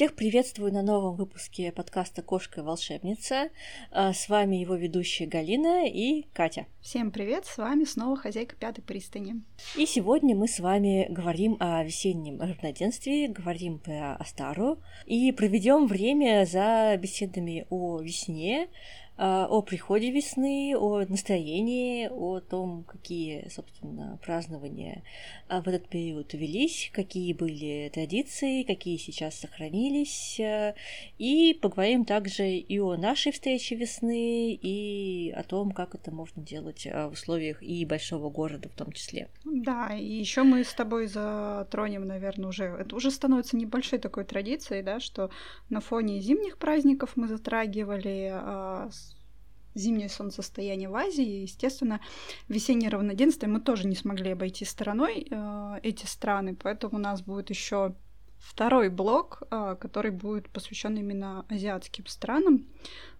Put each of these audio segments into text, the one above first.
Всех приветствую на новом выпуске подкаста «Кошка волшебница». А, с вами его ведущие Галина и Катя. Всем привет, с вами снова хозяйка пятой пристани. И сегодня мы с вами говорим о весеннем равноденствии, говорим про Астару и проведем время за беседами о весне, о приходе весны, о настроении, о том, какие, собственно, празднования а, в этот период велись, какие были традиции, какие сейчас сохранились, а, и поговорим также и о нашей встрече весны, и о том, как это можно делать в условиях и большого города в том числе. Да, и еще мы с тобой затронем, наверное, уже, это уже становится небольшой такой традицией, да, что на фоне зимних праздников мы затрагивали зимнее солнцестояние в Азии. естественно, весеннее равноденствие мы тоже не смогли обойти стороной э, эти страны, поэтому у нас будет еще второй блок, э, который будет посвящен именно азиатским странам,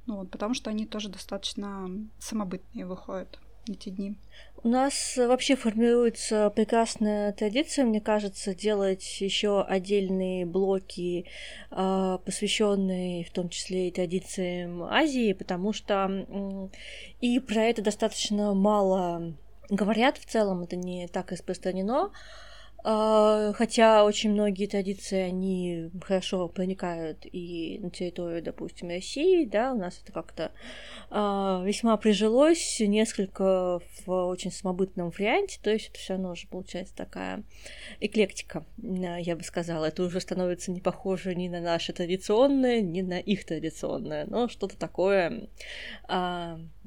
ну, вот, потому что они тоже достаточно самобытные выходят эти дни. У нас вообще формируется прекрасная традиция, мне кажется, делать еще отдельные блоки, а, посвященные в том числе и традициям Азии, потому что и про это достаточно мало говорят в целом, это не так распространено. А, хотя очень многие традиции, они хорошо проникают и на территорию, допустим, России, да, у нас это как-то э, весьма прижилось, несколько в очень самобытном варианте, то есть это все равно уже получается такая эклектика, я бы сказала. Это уже становится не похоже ни на наше традиционное, ни на их традиционное, но что-то такое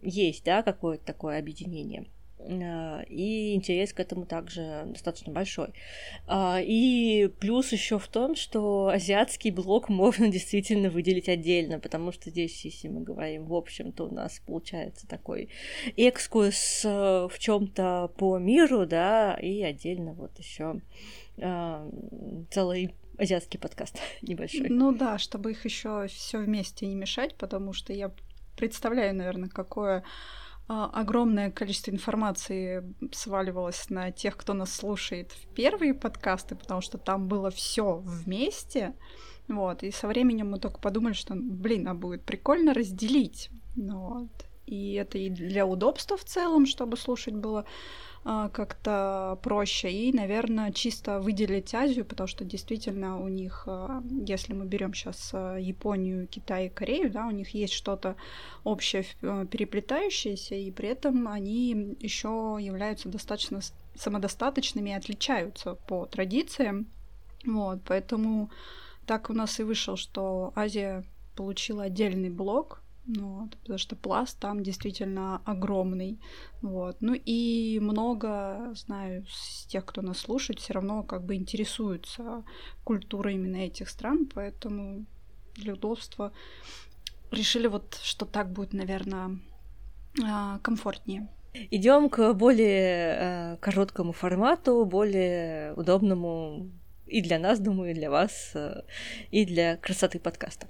есть, да, какое-то такое объединение. А, и интерес к этому также достаточно большой. А, и плюс еще в том, что азиатский блок можно действительно выделить отдельно, потому что здесь, если мы говорим в общем, то у нас получается такой экскурс э, в чем-то по миру, да, и отдельно вот еще а, целый азиатский подкаст небольшой. Ну да, чтобы их еще все вместе не мешать, потому что я представляю, наверное, какое огромное количество информации сваливалось на тех, кто нас слушает в первые подкасты, потому что там было все вместе. Вот, и со временем мы только подумали, что, блин, а будет прикольно разделить. Вот. И это и для удобства в целом, чтобы слушать было а, как-то проще. И, наверное, чисто выделить Азию, потому что действительно у них, а, если мы берем сейчас а, Японию, Китай и Корею, да, у них есть что-то общее, переплетающееся, и при этом они еще являются достаточно самодостаточными и отличаются по традициям. Вот, поэтому так у нас и вышел, что Азия получила отдельный блок, вот, потому что пласт там действительно огромный. Вот. Ну и много, знаю, с тех, кто нас слушает, все равно как бы интересуются культурой именно этих стран, поэтому для удобства решили вот, что так будет, наверное, а, комфортнее. Идем к более э, короткому формату, более удобному и для нас, думаю, и для вас, э, и для красоты подкаста.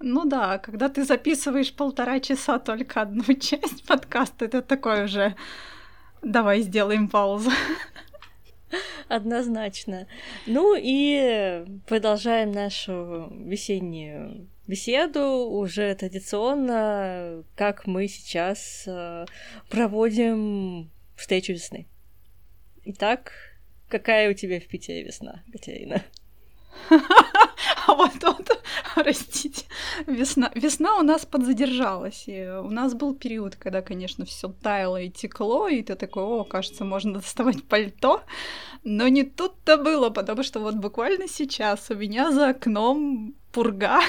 Ну да, когда ты записываешь полтора часа только одну часть подкаста, это такое уже давай сделаем паузу. Однозначно. Ну и продолжаем нашу весеннюю беседу уже традиционно, как мы сейчас э, проводим встречу весны. Итак, какая у тебя в Питере весна, Катерина? Вот тут, простите, весна, весна у нас подзадержалась. И у нас был период, когда, конечно, все таяло и текло, и ты такой, о, кажется, можно доставать пальто. Но не тут-то было, потому что вот буквально сейчас у меня за окном пурга.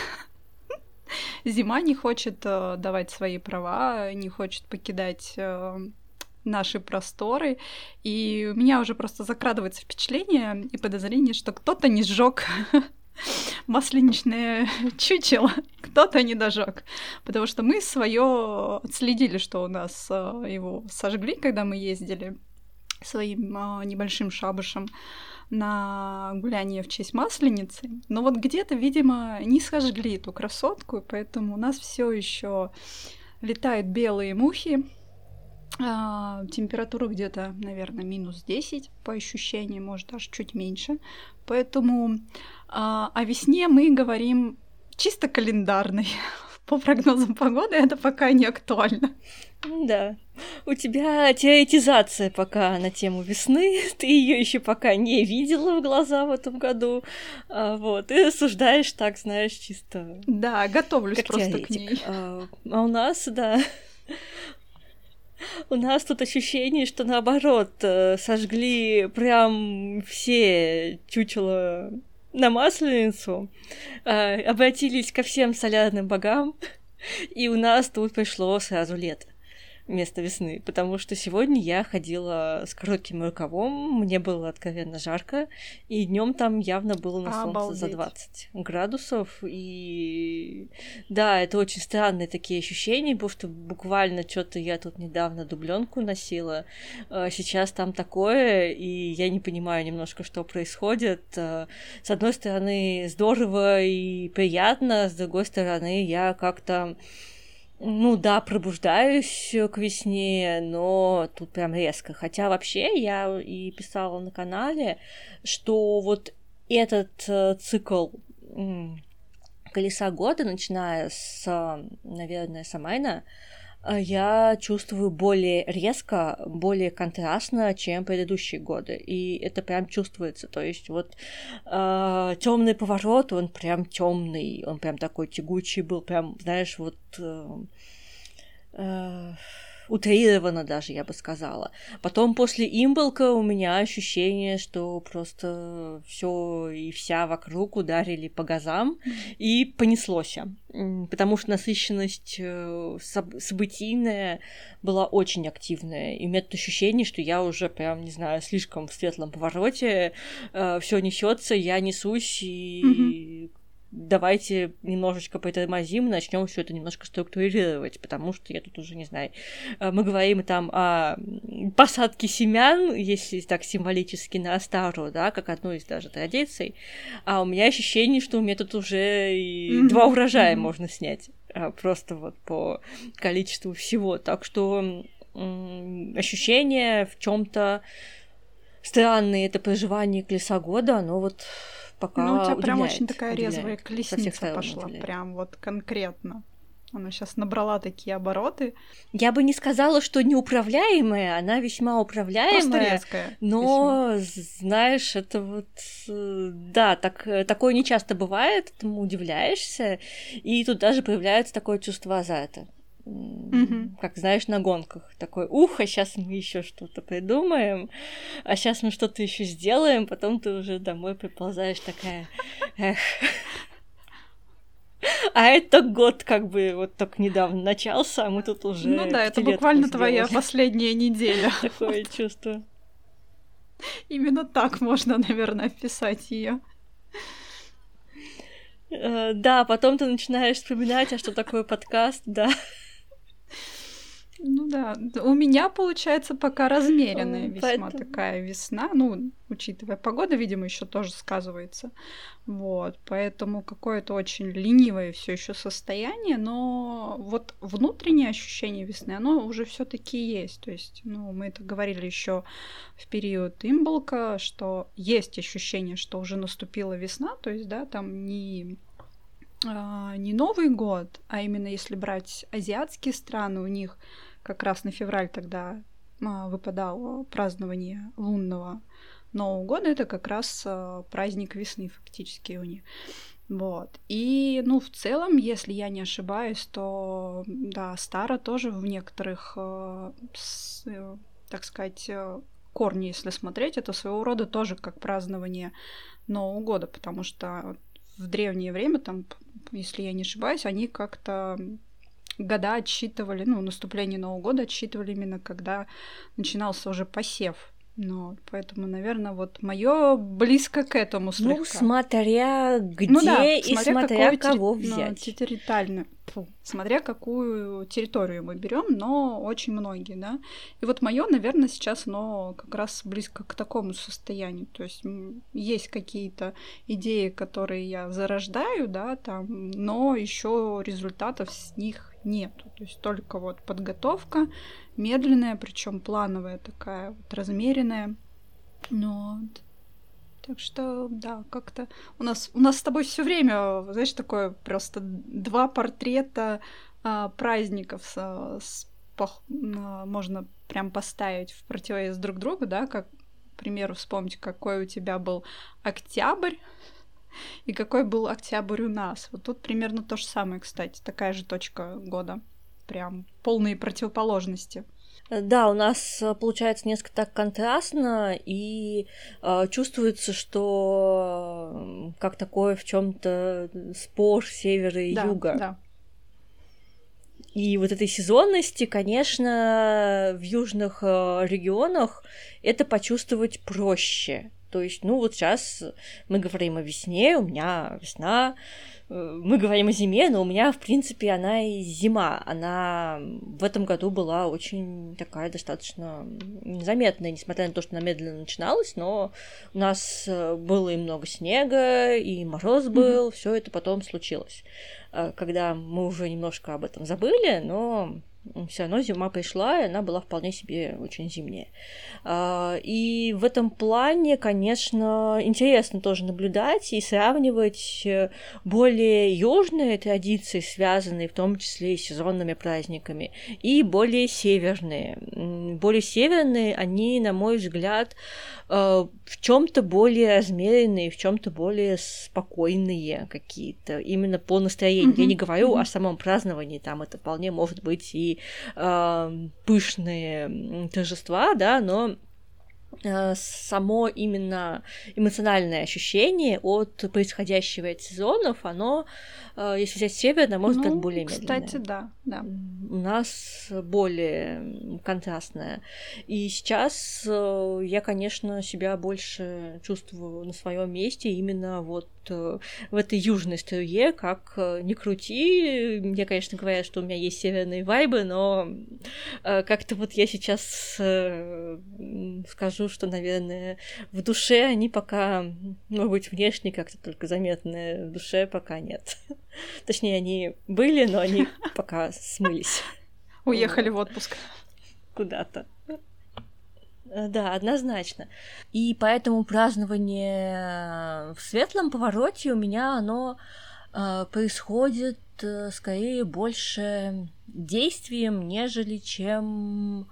Зима не хочет э, давать свои права, не хочет покидать э, наши просторы, и у меня уже просто закрадывается впечатление и подозрение, что кто-то не сжег масленичное чучело, кто-то не дожег. Потому что мы свое отследили, что у нас э, его сожгли, когда мы ездили своим э, небольшим шабушем на гуляние в честь Масленицы. Но вот где-то, видимо, не сожгли эту красотку, поэтому у нас все еще летают белые мухи, А, температура где-то, наверное, минус 10 по ощущениям, может даже чуть меньше. Поэтому а, о весне мы говорим чисто календарной. По прогнозам погоды это пока не актуально. Да. У тебя теоретизация пока на тему весны. Ты ее еще пока не видела в глаза в этом году. А, вот. И рассуждаешь так, знаешь, чисто. Да, готовлюсь как просто теоретик. к ней. А, а у нас, да. У нас тут ощущение, что наоборот, э, сожгли прям все чучела на Масленицу, э, обратились ко всем солярным богам, и у нас тут пришло сразу лето вместо весны, потому что сегодня я ходила с коротким рукавом, мне было откровенно жарко, и днем там явно было на солнце Обалдеть. за 20 градусов, и да, это очень странные такие ощущения, потому что буквально что-то я тут недавно дубленку носила, а сейчас там такое, и я не понимаю немножко, что происходит. А, с одной стороны, здорово и приятно, с другой стороны, я как-то ну да, пробуждаюсь к весне, но тут прям резко. Хотя вообще я и писала на канале, что вот этот э, цикл колеса года, начиная с, наверное, Самайна, э, я чувствую более резко, более контрастно, чем предыдущие годы. И это прям чувствуется. То есть вот э, темный поворот, он прям темный, он прям такой тягучий был, прям, знаешь, вот э, э, утрированно даже, я бы сказала. Потом после имболка у меня ощущение, что просто все и вся вокруг ударили по газам и понеслось. Потому что насыщенность э, событийная была очень активная. И у меня ощущение, что я уже прям, не знаю, слишком в светлом повороте, э, все несется, я несусь и mm-hmm давайте немножечко притормозим, начнем все это немножко структурировать, потому что я тут уже не знаю. Э, мы говорим там о посадке семян, если так символически на Астару, да, как одну из даже традиций, а у меня ощущение, что у меня тут уже и два урожая можно снять, а, просто вот по количеству всего. Так что ощущение в чем-то странные это проживание колеса года, оно вот пока Ну, у тебя прям очень такая резвая колесница пошла, удивляет. прям вот конкретно. Она сейчас набрала такие обороты. Я бы не сказала, что неуправляемая, она весьма управляемая. Просто резкая. Но, весьма. знаешь, это вот... Э, да, так, такое не часто бывает, этому удивляешься, и тут даже появляется такое чувство азарта mm как знаешь, на гонках. Такой, ух, а сейчас мы еще что-то придумаем, а сейчас мы что-то еще сделаем, потом ты уже домой приползаешь такая, эх. А это год как бы вот только недавно начался, а мы тут уже. Ну да, это буквально сделали. твоя последняя неделя. Такое чувство. Именно так можно, наверное, описать ее. Э, да, потом ты начинаешь вспоминать, а что такое подкаст, да. Ну да, у меня получается пока размеренная весьма Поэтому... такая весна, ну, учитывая погода, видимо, еще тоже сказывается. Вот, поэтому какое-то очень ленивое все еще состояние, но вот внутреннее ощущение весны, оно уже все-таки есть. То есть, ну, мы это говорили еще в период имболка, что есть ощущение, что уже наступила весна, то есть, да, там не а, не Новый год, а именно если брать азиатские страны, у них как раз на февраль тогда а, выпадало празднование лунного Нового года, это как раз а, праздник весны фактически у них. Вот. И, ну, в целом, если я не ошибаюсь, то, да, Стара тоже в некоторых, с, э, так сказать, э, корни, если смотреть, это своего рода тоже как празднование Нового года, потому что в древнее время, там, если я не ошибаюсь, они как-то года отсчитывали, ну, наступление Нового года отсчитывали именно когда начинался уже посев. Ну, поэтому, наверное, вот мое близко к этому слегка. Ну, смотря где ну, да, и смотря, смотря кого терри... взять. Ну, территориально, Фу, смотря какую территорию мы берем, но очень многие, да. И вот мое, наверное, сейчас оно как раз близко к такому состоянию. То есть есть какие-то идеи, которые я зарождаю, да, там, но еще результатов с них нету. То есть только вот подготовка медленная, причем плановая такая, вот размеренная. Но так что, да, как-то у нас у нас с тобой все время, знаешь, такое просто два портрета а, праздников с, с пох... можно прям поставить в противовес друг другу, да, как, к примеру, вспомнить, какой у тебя был октябрь и какой был октябрь у нас. Вот тут примерно то же самое, кстати, такая же точка года. Прям полные противоположности. Да, у нас э, получается несколько так контрастно, и э, чувствуется, что как такое в чем-то спор севера и да, юга. Да. И вот этой сезонности, конечно, в южных э, регионах это почувствовать проще. То есть, ну вот сейчас мы говорим о весне, у меня весна, мы говорим о зиме, но у меня, в принципе, она и зима. Она в этом году была очень такая достаточно заметная, несмотря на то, что она медленно начиналась, но у нас э, было и много снега, и мороз был, mm-hmm. все это потом случилось. Э, когда мы уже немножко об этом забыли, но все равно зима пришла, и она была вполне себе очень зимняя. А, и в этом плане, конечно, интересно тоже наблюдать и сравнивать э, более южные традиции, связанные в том числе и с сезонными праздниками, и более северные. Более северные, они, на мой взгляд, э, в чем-то более размеренные, в чем-то более спокойные какие-то, именно по настроению. Mm-hmm. Я не говорю mm-hmm. о самом праздновании, там это вполне может быть и э, пышные торжества, да, но само именно эмоциональное ощущение от происходящего от сезонов, оно, э, если взять северное, может ну, быть более медленное. Кстати, да, да. У нас более контрастное. И сейчас э, я, конечно, себя больше чувствую на своем месте именно вот в этой южной струе, как ни крути. Мне, конечно, говорят, что у меня есть северные вайбы, но как-то вот я сейчас скажу что, наверное, в душе они пока, может быть, внешне как-то только заметны, в душе пока нет. Точнее, они были, но они пока смылись. Уехали в отпуск. Куда-то. Да, однозначно. И поэтому празднование в светлом повороте у меня оно э, происходит э, скорее больше действием, нежели чем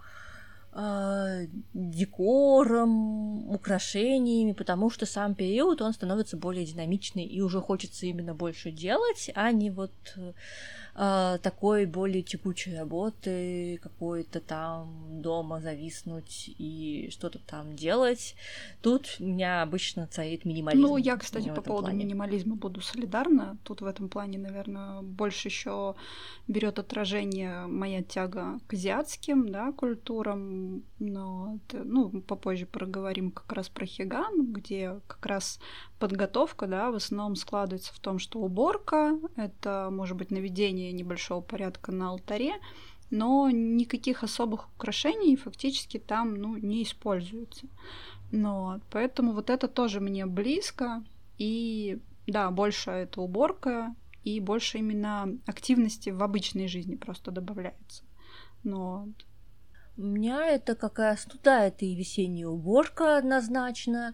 э, декором, украшениями, потому что сам период, он становится более динамичный, и уже хочется именно больше делать, а не вот э, такой более текучей работы, какой-то там дома зависнуть и что-то там делать. Тут у меня обычно царит минимализм. Ну, я, кстати, по поводу плане. минимализма буду солидарна. Тут в этом плане, наверное, больше еще берет отражение моя тяга к азиатским да, культурам. Но ну, попозже проговорим как раз про хиган, где как раз подготовка, да, в основном складывается в том, что уборка — это, может быть, наведение небольшого порядка на алтаре, но никаких особых украшений фактически там, ну, не используется. Ну, поэтому вот это тоже мне близко, и да, больше это уборка, и больше именно активности в обычной жизни просто добавляется. Но у меня это как раз, ну да, это и весенняя уборка однозначно,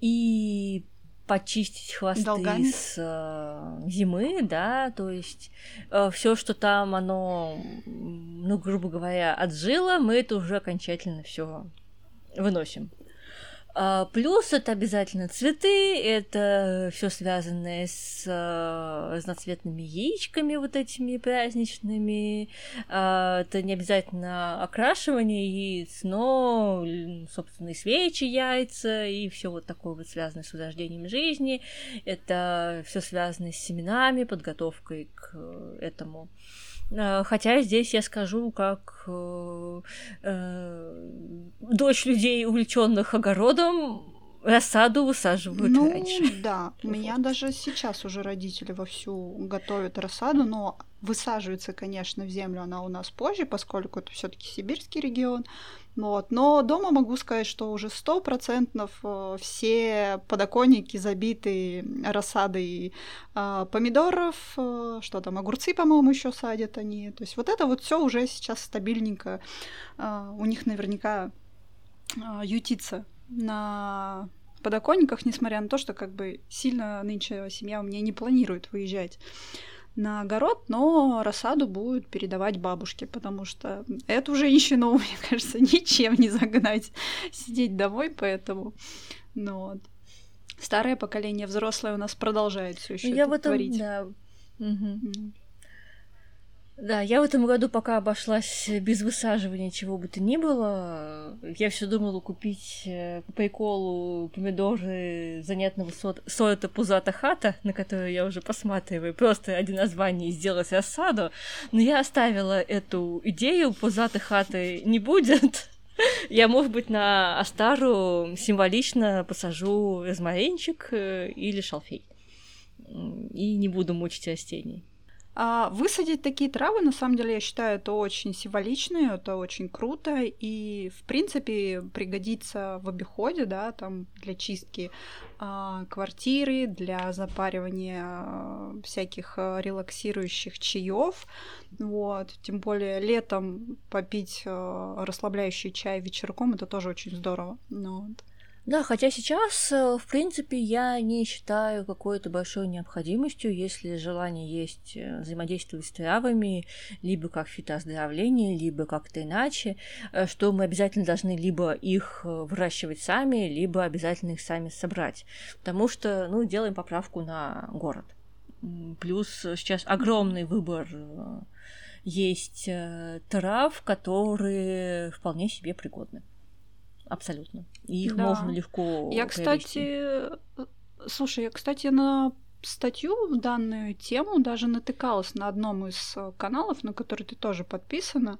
и почистить хвосты Долгами. с э, зимы, да, то есть э, все, что там оно, ну, грубо говоря, отжило, мы это уже окончательно все выносим. А, плюс это обязательно цветы, это все связанное с а, разноцветными яичками вот этими праздничными. А, это не обязательно окрашивание яиц, но, собственно, и свечи, яйца, и все вот такое вот связанное с возрождением жизни. Это все связано с семенами, подготовкой к этому. Э, хотя здесь я скажу, как э, э, дочь людей, увлеченных огородом, рассаду высаживают ну, раньше. Да, у меня даже сейчас уже родители вовсю готовят рассаду, но высаживается, конечно, в землю она у нас позже, поскольку это все-таки сибирский регион. Вот. Но дома могу сказать, что уже сто процентов э, все подоконники забиты рассадой э, помидоров, э, что там, огурцы, по-моему, еще садят они. То есть вот это вот все уже сейчас стабильненько. У них наверняка ютится на подоконниках, несмотря на то, что как бы сильно нынче семья у меня не планирует выезжать на огород, но рассаду будут передавать бабушке, потому что эту женщину, мне кажется, ничем не загнать сидеть домой, поэтому, ну вот. Старое поколение взрослое у нас продолжает все еще Я в этом, творить. да. Угу. Да, я в этом году пока обошлась без высаживания чего бы то ни было. Я все думала купить э, по приколу помидоры занятного сорта пузата хата, на которую я уже посматриваю, просто один название и сделать рассаду. Но я оставила эту идею, пузата хаты не будет. Я, может быть, на Астару символично посажу розмаринчик э, или шалфей. И не буду мучить растений. А высадить такие травы, на самом деле, я считаю, это очень символично, это очень круто, и, в принципе, пригодится в обиходе, да, там, для чистки а, квартиры, для запаривания а, всяких а, релаксирующих чаев, вот, тем более летом попить а, расслабляющий чай вечерком, это тоже очень здорово, ну, вот. Да, хотя сейчас, э, в принципе, я не считаю какой-то большой необходимостью, если желание есть э, взаимодействовать с травами, либо как фитооздоровление, либо как-то иначе, э, что мы обязательно должны либо их выращивать сами, либо обязательно их сами собрать. Потому что, ну, делаем поправку на город. Плюс сейчас огромный выбор есть трав, есть вполне себе пригодны абсолютно. И их да. можно легко. Я, кстати, слушай, я, кстати, на статью в данную тему даже натыкалась на одном из каналов, на который ты тоже подписана,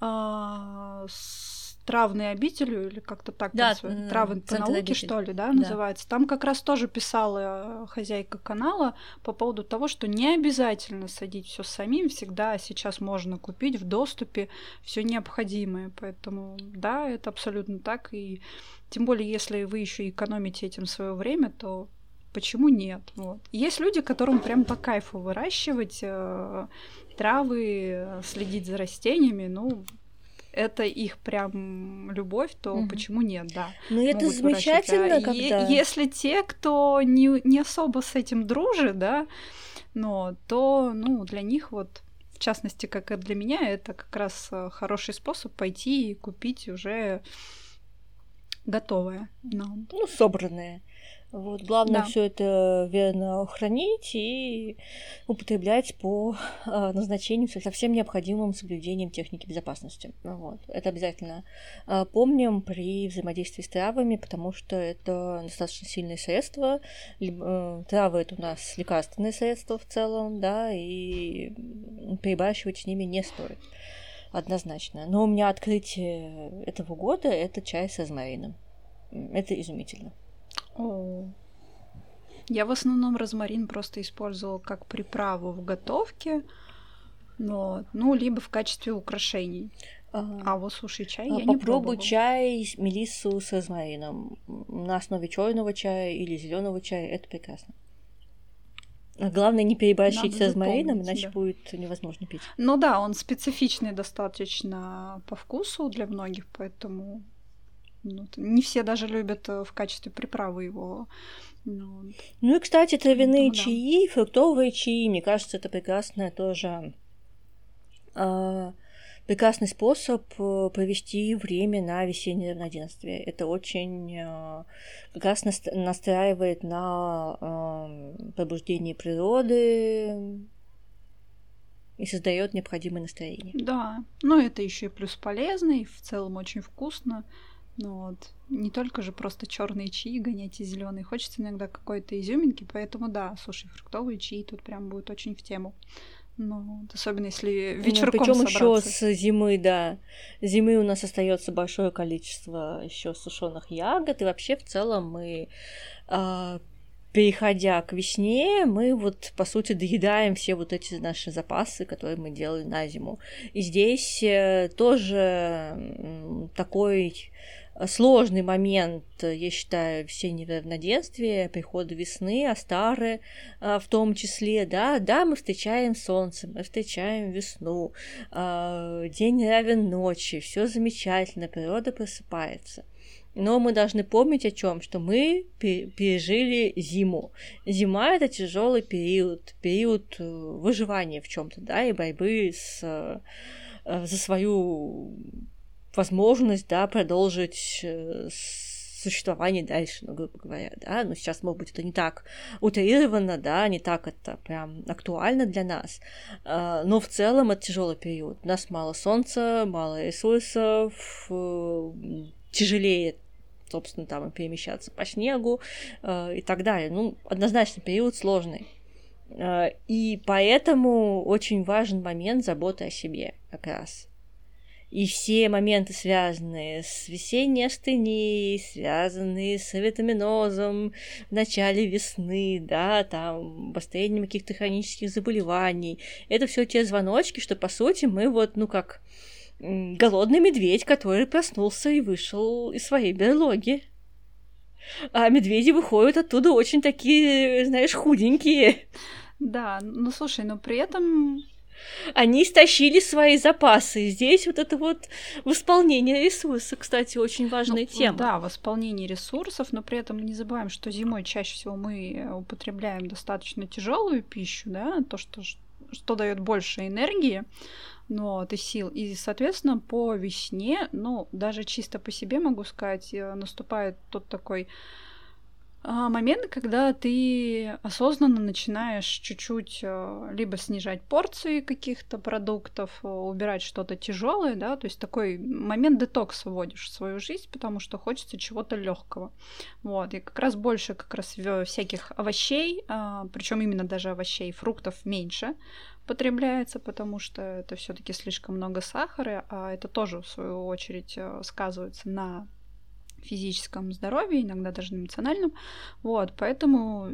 а, с травной обителью, или как-то так, да, травы по науке, обитель. что ли, да, да, называется. Там как раз тоже писала хозяйка канала по поводу того, что не обязательно садить все самим, всегда сейчас можно купить в доступе все необходимое. Поэтому да, это абсолютно так. И тем более, если вы еще экономите этим свое время, то почему нет? Вот. Есть люди, которым прям по кайфу выращивать э, травы, следить за растениями, ну, это их прям любовь, то угу. почему нет, да. Ну это замечательно, а когда... Е- если те, кто не, не особо с этим дружит, да, но то, ну, для них вот в частности, как и для меня, это как раз э, хороший способ пойти и купить уже готовое. Но... Ну, собранное. Вот, главное да. все это верно хранить и употреблять по э, назначению со всем необходимым соблюдением техники безопасности. Вот. Это обязательно э, помним при взаимодействии с травами, потому что это достаточно сильные средства. Э, травы это у нас лекарственные средства в целом, да, и перебарщивать с ними не стоит однозначно. Но у меня открытие этого года это чай с розмарином. Это изумительно. О. Я в основном розмарин просто использовала как приправу в готовке, но, ну, либо в качестве украшений. А, а вот слушай, чай а, я попробуй не пробовала. чай мелиссу с розмарином на основе черного чая или зеленого чая. Это прекрасно. Главное не переборщить с розмарином, иначе да. будет невозможно пить. Ну да, он специфичный достаточно по вкусу для многих, поэтому ну, не все даже любят э, в качестве приправы его. Ну, ну и, кстати, травяные Поэтому, чаи, да. фруктовые чаи, мне кажется, это прекрасная тоже э, прекрасный способ э, провести время на весеннее равноденствие. Это очень э, как раз настраивает на э, пробуждение природы, и создает необходимое настроение. Да, ну это еще и плюс полезный, в целом очень вкусно. Ну вот. Не только же просто черные чаи гонять и зеленые. Хочется иногда какой-то изюминки, поэтому да, слушай, фруктовые чаи тут прям будет очень в тему. Ну, особенно если ну, вечерком Причем еще с зимы, да. Зимы у нас остается большое количество еще сушеных ягод, и вообще в целом мы э, переходя к весне, мы вот, по сути, доедаем все вот эти наши запасы, которые мы делали на зиму. И здесь э, тоже такой сложный момент, я считаю, весеннего равноденствия, прихода весны, а старые в том числе, да, да, мы встречаем солнце, мы встречаем весну, а, день равен ночи, все замечательно, природа просыпается. Но мы должны помнить о чем, что мы пережили зиму. Зима это тяжелый период, период э, выживания в чем-то, да, и борьбы с, э, за свою возможность, да, продолжить э, существование дальше, ну, грубо говоря, да, но сейчас, может быть, это не так утрированно, да, не так это прям актуально для нас, но в целом это тяжелый период. У нас мало солнца, мало ресурсов, тяжелее собственно, там и перемещаться по снегу э, и так далее. Ну, однозначно, период сложный. Э, и поэтому очень важен момент заботы о себе как раз. И все моменты, связанные с весенней астенией, связанные с витаминозом в начале весны, да, там, обострением каких-то хронических заболеваний, это все те звоночки, что, по сути, мы вот, ну, как голодный медведь, который проснулся и вышел из своей берлоги. А медведи выходят оттуда очень такие, знаешь, худенькие. Да, ну слушай, но при этом они истощили свои запасы. Здесь вот это вот восполнение ресурсов, кстати, очень важная ну, тема. Да, восполнение ресурсов, но при этом не забываем, что зимой чаще всего мы употребляем достаточно тяжелую пищу, да, то, что, что дает больше энергии ну, вот, и сил. И, соответственно, по весне, ну, даже чисто по себе могу сказать, э, наступает тот такой момент, когда ты осознанно начинаешь чуть-чуть э, либо снижать порции каких-то продуктов, э, убирать что-то тяжелое, да, то есть такой момент детокса вводишь в свою жизнь, потому что хочется чего-то легкого. Вот, и как раз больше как раз всяких овощей, а, причем именно даже овощей, фруктов меньше, потребляется, потому что это все-таки слишком много сахара, а это тоже, в свою очередь, э, сказывается на физическом здоровье, иногда даже на эмоциональном. Вот, поэтому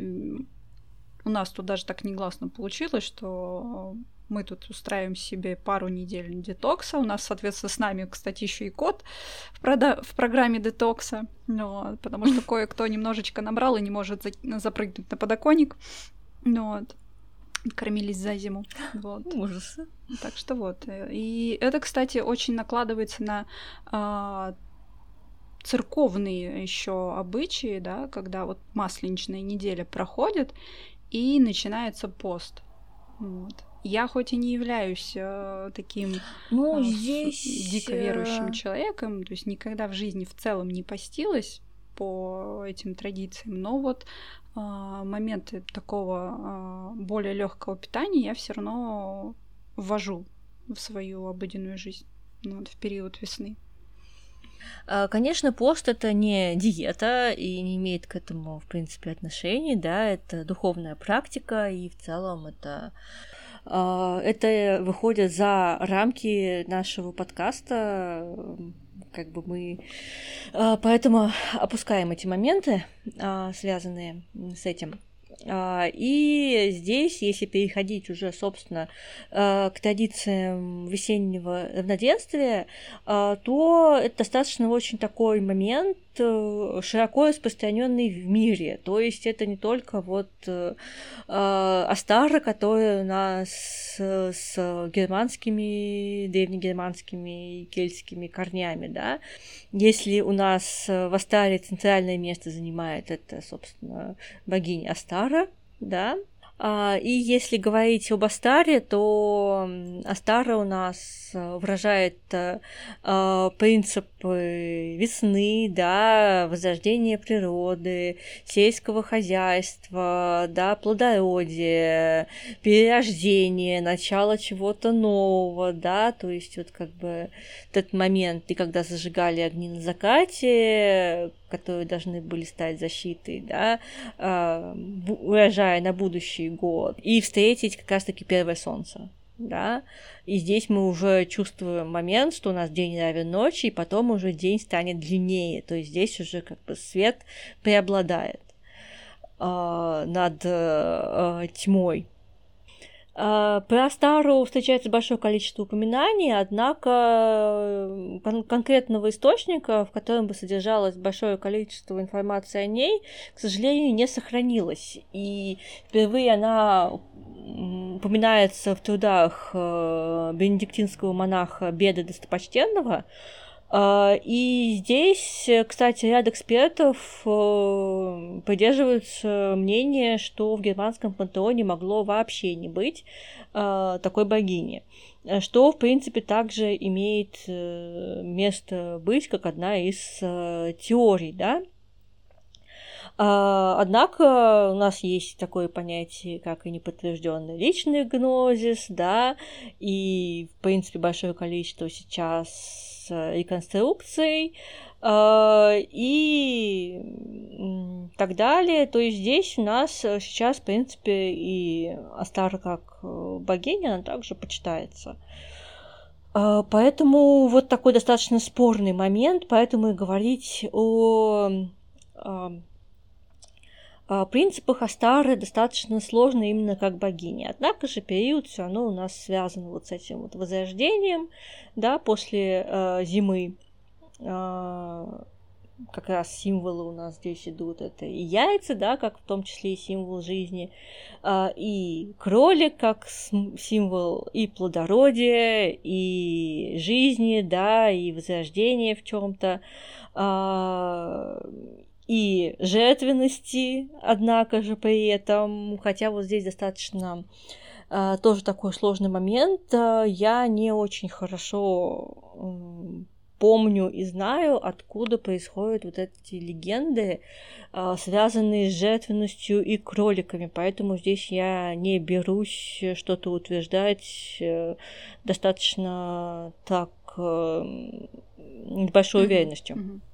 у нас тут даже так негласно получилось, что мы тут устраиваем себе пару недель детокса. У нас, соответственно, с нами, кстати, еще и кот в, прода- в программе детокса, вот, потому что кое-кто немножечко набрал и не может за- запрыгнуть на подоконник. Вот кормились за зиму. Вот. Ужас. Так что вот. И это, кстати, очень накладывается на а, церковные еще обычаи, да, когда вот масленичная неделя проходит и начинается пост. Вот. Я хоть и не являюсь э, таким ну, э, здесь... дико верующим человеком, то есть никогда в жизни в целом не постилась по этим традициям, но вот а, моменты такого а, более легкого питания я все равно ввожу в свою обыденную жизнь ну, вот в период весны. А, конечно, пост это не диета и не имеет к этому, в принципе, отношений, да, это духовная практика, и в целом это это выходит за рамки нашего подкаста, как бы мы а, поэтому опускаем эти моменты, а, связанные с этим. А, и здесь, если переходить уже, собственно, к традициям весеннего равноденствия, то это достаточно очень такой момент, Э, широко распространенный в мире. То есть это не только вот э, э Астара, которая у нас с германскими, древнегерманскими и кельтскими корнями, да. Если у нас в Астаре центральное место занимает это, собственно, богиня Астара, да, и если говорить об Астаре, то Астара у нас э, выражает э, а, принципы весны, да, возрождения природы, сельского хозяйства, да, плодородия, перерождения, начала чего-то нового, да, то есть вот как бы этот момент, и когда зажигали огни на закате, которые должны были стать защитой, да, э, урожая на будущий год, и встретить как раз-таки первое солнце да, и здесь мы уже чувствуем момент, что у нас день равен ночи, и потом уже день станет длиннее, то есть здесь уже как бы свет преобладает э, над э, тьмой. Э, про Стару встречается большое количество упоминаний, однако э, кон- конкретного источника, в котором бы содержалось большое количество информации о ней, к сожалению, не сохранилось. И впервые она упоминается в трудах э, бенедиктинского монаха Беда Достопочтенного. Э, и здесь, кстати, ряд экспертов э, поддерживаются мнение, что в германском пантеоне могло вообще не быть такой богини. Что, в принципе, также имеет место быть как одна из теорий, да, а, однако у нас есть такое понятие, как и неподтвержденный личный гнозис, да, и, в принципе, большое количество сейчас э, реконструкций, а, и так далее. То есть здесь у нас сейчас, в принципе, и Астара как э, богиня, она также почитается. А, поэтому вот такой достаточно спорный момент, поэтому и говорить о о принципах Астары достаточно сложно именно как богини. Однако же период все равно у нас связан вот с этим вот возрождением, да, после э, зимы. Э, как раз символы у нас здесь идут. Это и яйца, да, как в том числе и символ жизни, э, и кролик как символ и плодородия, и жизни, да, и возрождения в чем-то и жертвенности, однако же при этом, хотя вот здесь достаточно э, тоже такой сложный момент, э, я не очень хорошо э, помню и знаю, откуда происходят вот эти легенды, э, связанные с жертвенностью и кроликами, поэтому здесь я не берусь что-то утверждать э, достаточно так э, большой уверенностью. Mm-hmm.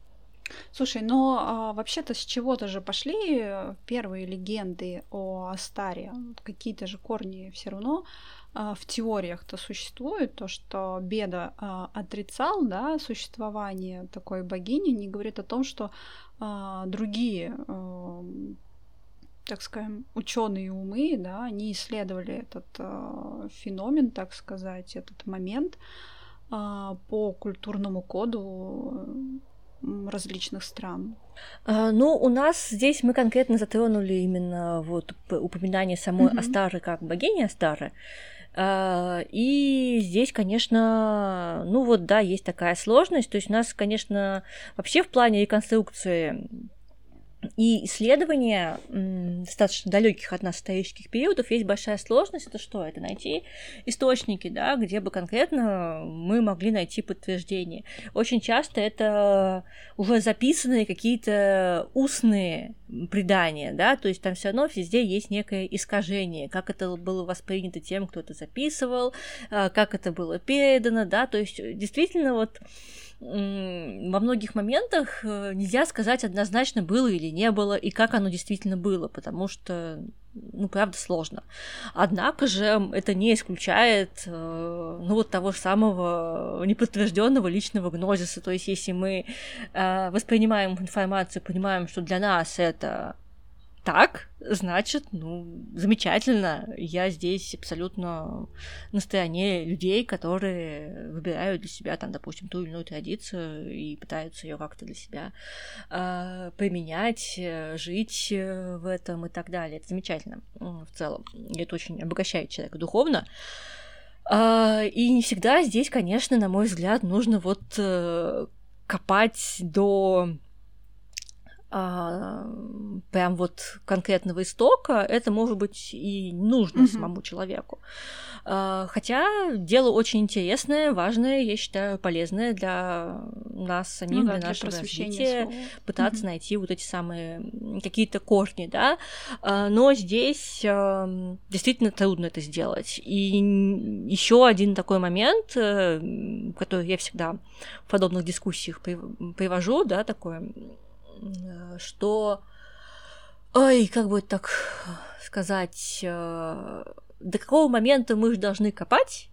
Слушай, но а, вообще-то с чего-то же пошли э, первые легенды о Астаре. Какие-то же корни все равно а, в теориях-то существуют. То, что Беда а, отрицал да, существование такой богини, не говорит о том, что а, другие а, так скажем, ученые умы, да, они исследовали этот э, феномен, так сказать, этот момент э, по культурному коду различных стран? А, ну, у нас здесь мы конкретно затронули именно вот упоминание самой mm-hmm. Астары как богини Астары. А, и здесь, конечно, ну вот да, есть такая сложность. То есть у нас, конечно, вообще в плане реконструкции и исследования достаточно далеких от нас исторических периодов есть большая сложность. Это что? Это найти источники, да, где бы конкретно мы могли найти подтверждение. Очень часто это уже записанные какие-то устные предания, да, то есть там все равно везде есть некое искажение, как это было воспринято тем, кто это записывал, а, как это было передано, да, то есть действительно вот во многих моментах э, нельзя сказать однозначно было или не было, и как оно действительно было, потому что, ну, правда, сложно. Однако же это не исключает, э, ну, вот того самого неподтвержденного личного гнозиса. То есть, если мы э, воспринимаем информацию, понимаем, что для нас это так, значит, ну, замечательно. Я здесь абсолютно на стороне людей, которые выбирают для себя, там, допустим, ту или иную традицию и пытаются ее как-то для себя э, применять, жить в этом и так далее. Это замечательно в целом. Это очень обогащает человека духовно. Э, и не всегда здесь, конечно, на мой взгляд, нужно вот э, копать до а, прям вот конкретного истока, это может быть и нужно mm-hmm. самому человеку. А, хотя дело очень интересное, важное, я считаю, полезное для нас самих, ну, да, для нашего развития, слова. пытаться mm-hmm. найти вот эти самые какие-то корни, да. А, но здесь а, действительно трудно это сделать. И еще один такой момент, э, который я всегда в подобных дискуссиях привожу, да, такой что, ой, как бы так сказать, э, до какого момента мы же должны копать,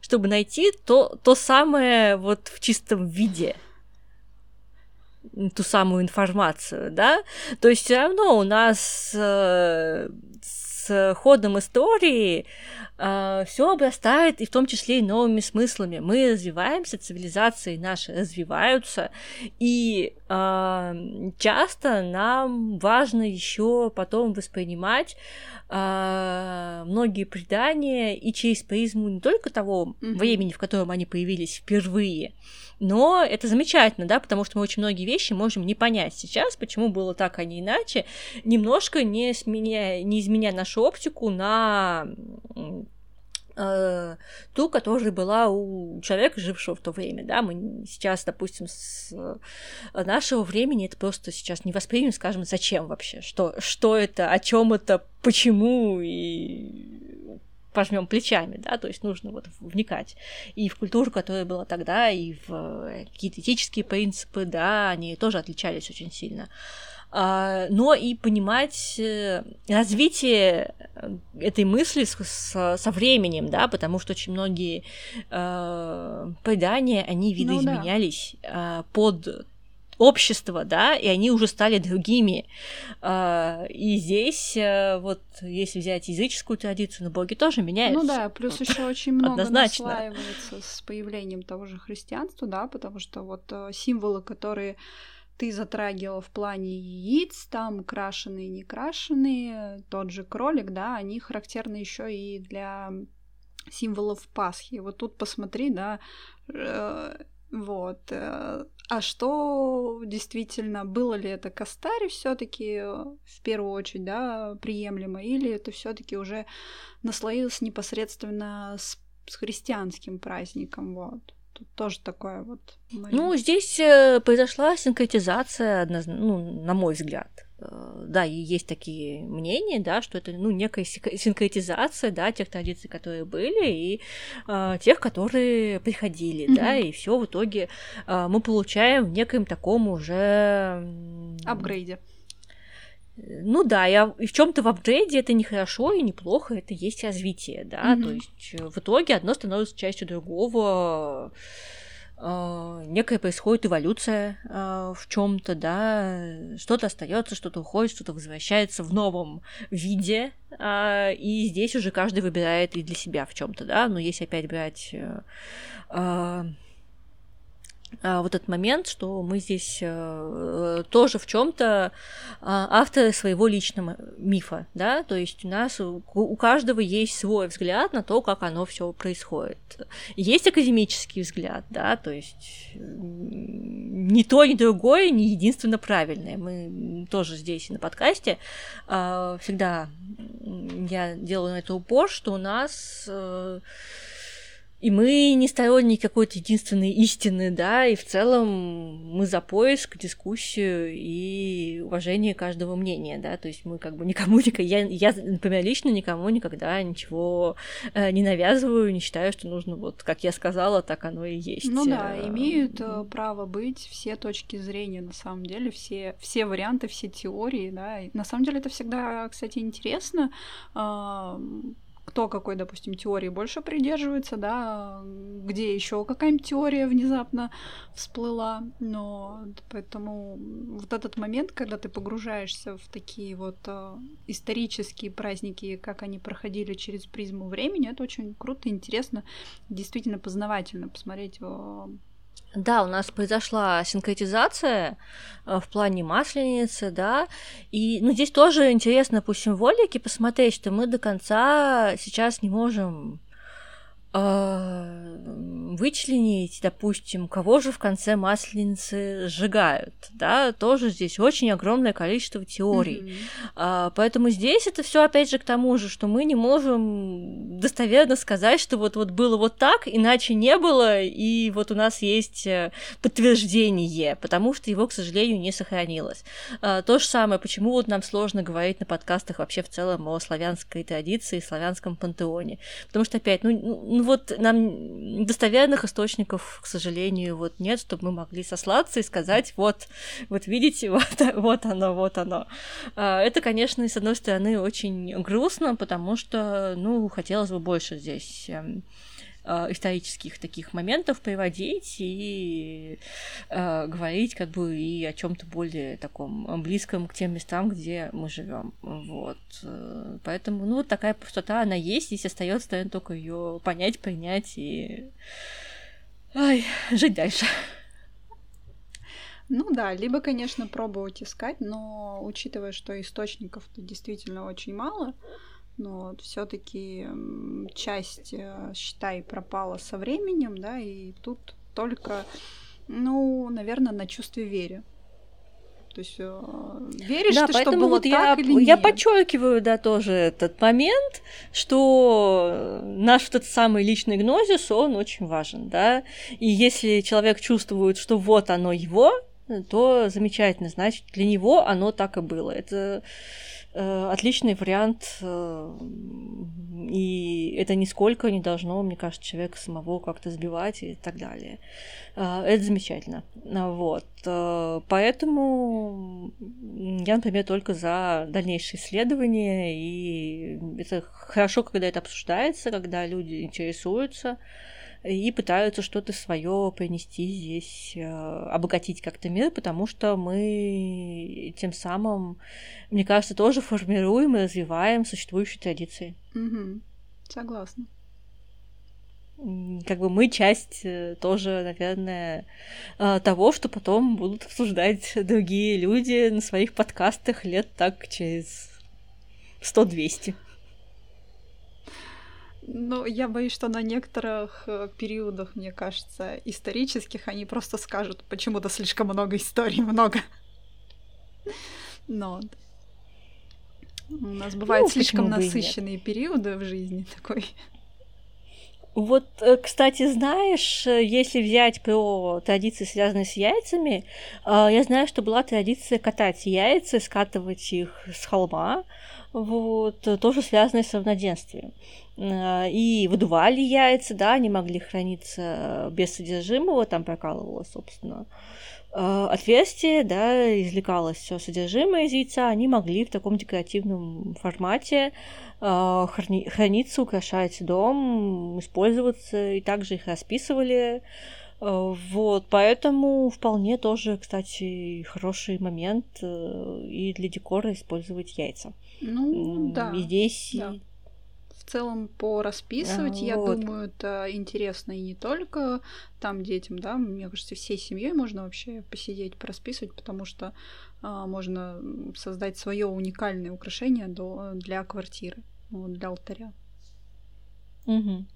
чтобы найти то, то самое вот в чистом виде ту самую информацию, да, то есть все равно у нас э, с ходом истории э, все обрастает, и в том числе и новыми смыслами. Мы развиваемся, цивилизации наши развиваются, и э, часто нам важно еще потом воспринимать э, многие предания и через призму не только того mm-hmm. времени, в котором они появились впервые, но это замечательно, да, потому что мы очень многие вещи можем не понять сейчас, почему было так, а не иначе, немножко не, сменяя, не изменяя нашу оптику на э, ту, которая была у человека, жившего в то время, да, мы сейчас, допустим, с нашего времени это просто сейчас не воспримем, скажем, зачем вообще, что, что это, о чем это, почему и пожмем плечами, да, то есть нужно вот вникать и в культуру, которая была тогда, и в э, какие-то этические принципы, да, они тоже отличались очень сильно. А, но и понимать э, развитие э, этой мысли со временем, да, потому что очень многие предания, они видоизменялись ну, да. э, под общества, да, и они уже стали другими. А, и здесь э, вот если взять языческую традицию, но боги тоже меняются. Ну да, плюс еще очень много Однозначно. наслаивается с появлением того же христианства, да, потому что вот э, символы, которые ты затрагивала в плане яиц, там крашеные, не крашеные, тот же кролик, да, они характерны еще и для символов Пасхи. Вот тут посмотри, да, э, вот. А что действительно, было ли это Кастари все-таки э, в первую очередь, да, приемлемо, или это все-таки уже наслоилось непосредственно с, с христианским праздником, вот? Тут тоже такое вот. Момент. Ну, здесь э, произошла синкретизация, ну, на мой взгляд. Э, да, и есть такие мнения, да, что это, ну, некая синкретизация, да, тех традиций, которые были, и э, тех, которые приходили, mm-hmm. да, и все в итоге э, мы получаем в некоем таком уже... Апгрейде. Ну да, я, и в чем-то в апгрейде это не хорошо и неплохо, это есть развитие, да, mm-hmm. то есть э, в итоге одно становится частью другого, э, некая происходит эволюция э, в чем-то, да, что-то остается, что-то уходит, что-то возвращается в новом виде, э, и здесь уже каждый выбирает и для себя в чем-то, да, но если опять брать вот этот момент, что мы здесь э, тоже в чем-то а, авторы своего личного мифа, да, то есть у нас у, каждого есть свой взгляд на то, как оно все происходит. Есть академический взгляд, да, то есть ни то, ни другое не единственно правильное. Мы тоже здесь на подкасте э, всегда я делаю на это упор, что у нас э, и мы не сторонники какой-то единственной истины, да, и в целом мы за поиск, дискуссию и уважение каждого мнения, да, то есть мы как бы никому, я, я например, лично никому никогда ничего э, не навязываю, не считаю, что нужно вот, как я сказала, так оно и есть. Ну да, э, имеют э, право быть все точки зрения, на самом деле, все, все варианты, все теории, да, и на самом деле это всегда, кстати, интересно, кто какой, допустим, теории больше придерживается, да, где еще какая-нибудь теория внезапно всплыла, но поэтому вот этот момент, когда ты погружаешься в такие вот э, исторические праздники, как они проходили через призму времени, это очень круто, интересно, действительно познавательно посмотреть э, да, у нас произошла синкретизация э, в плане масленицы, да, и ну, здесь тоже интересно по символике посмотреть, что мы до конца сейчас не можем вычленить, допустим, кого же в конце масленицы сжигают, да, тоже здесь очень огромное количество теорий. Mm-hmm. Поэтому здесь это все опять же к тому же, что мы не можем достоверно сказать, что вот, вот было вот так, иначе не было, и вот у нас есть э, подтверждение, потому что его, к сожалению, не сохранилось. А, то же самое, почему вот нам сложно говорить на подкастах вообще в целом о славянской традиции, славянском пантеоне. Потому что опять, ну, ну вот нам достоверных источников, к сожалению, вот нет, чтобы мы могли сослаться и сказать, вот, вот видите, вот, вот оно, вот оно. А, это, конечно, с одной стороны, очень грустно, потому что, ну, хотелось бы больше здесь эм, Э, исторических таких моментов приводить и э, говорить как бы и о чем-то более таком близком к тем местам, где мы живем. Вот. Э, поэтому, ну, вот такая пустота, она есть, здесь остается, наверное, только ее понять, принять и Ай, жить дальше. Ну да, либо, конечно, пробовать искать, но учитывая, что источников-то действительно очень мало, но все-таки часть, э, считай, пропала со временем, да, и тут только, ну, наверное, на чувстве веры. То есть э, веришь да, ты, поэтому что было вот так я, или нет? я подчеркиваю, да, тоже этот момент, что наш этот самый личный гнозис, он очень важен, да, и если человек чувствует, что вот оно его, то замечательно, значит, для него оно так и было. Это отличный вариант, э, и это нисколько не должно, мне кажется, человека самого как-то сбивать и так далее. Э, это замечательно. Вот. Поэтому я, например, только за дальнейшие исследования, и это хорошо, когда это обсуждается, когда люди интересуются, и пытаются что-то свое принести здесь, э, обогатить как-то мир, потому что мы тем самым, мне кажется, тоже формируем и развиваем существующие традиции. Угу. Согласна. Как бы мы часть э, тоже, наверное, э, того, что потом будут обсуждать другие люди на своих подкастах лет так через 100-200. Ну, я боюсь, что на некоторых э, периодах, мне кажется, исторических, они просто скажут, почему-то слишком много историй, много. Но у нас бывают ну, слишком насыщенные периоды в жизни такой. Вот, э, кстати, знаешь, э, если взять про традиции, связанные с яйцами, я знаю, что была традиция катать яйца, скатывать их с холма, вот, тоже связанные с равноденствием. Э, и выдували яйца, да, они могли храниться без содержимого, там прокалывалось, собственно, э, отверстие, да, извлекалось все содержимое из яйца, они могли в таком декоративном формате э, храни- храниться, украшать дом, использоваться, и также их расписывали. Вот, поэтому вполне тоже, кстати, хороший момент и для декора использовать яйца. Ну, да. И здесь да целом порасписывать. А, я вот. думаю, это интересно и не только там детям, да, мне кажется, всей семьей можно вообще посидеть, порасписывать, потому что а, можно создать свое уникальное украшение до, для квартиры, вот, для алтаря. Угу.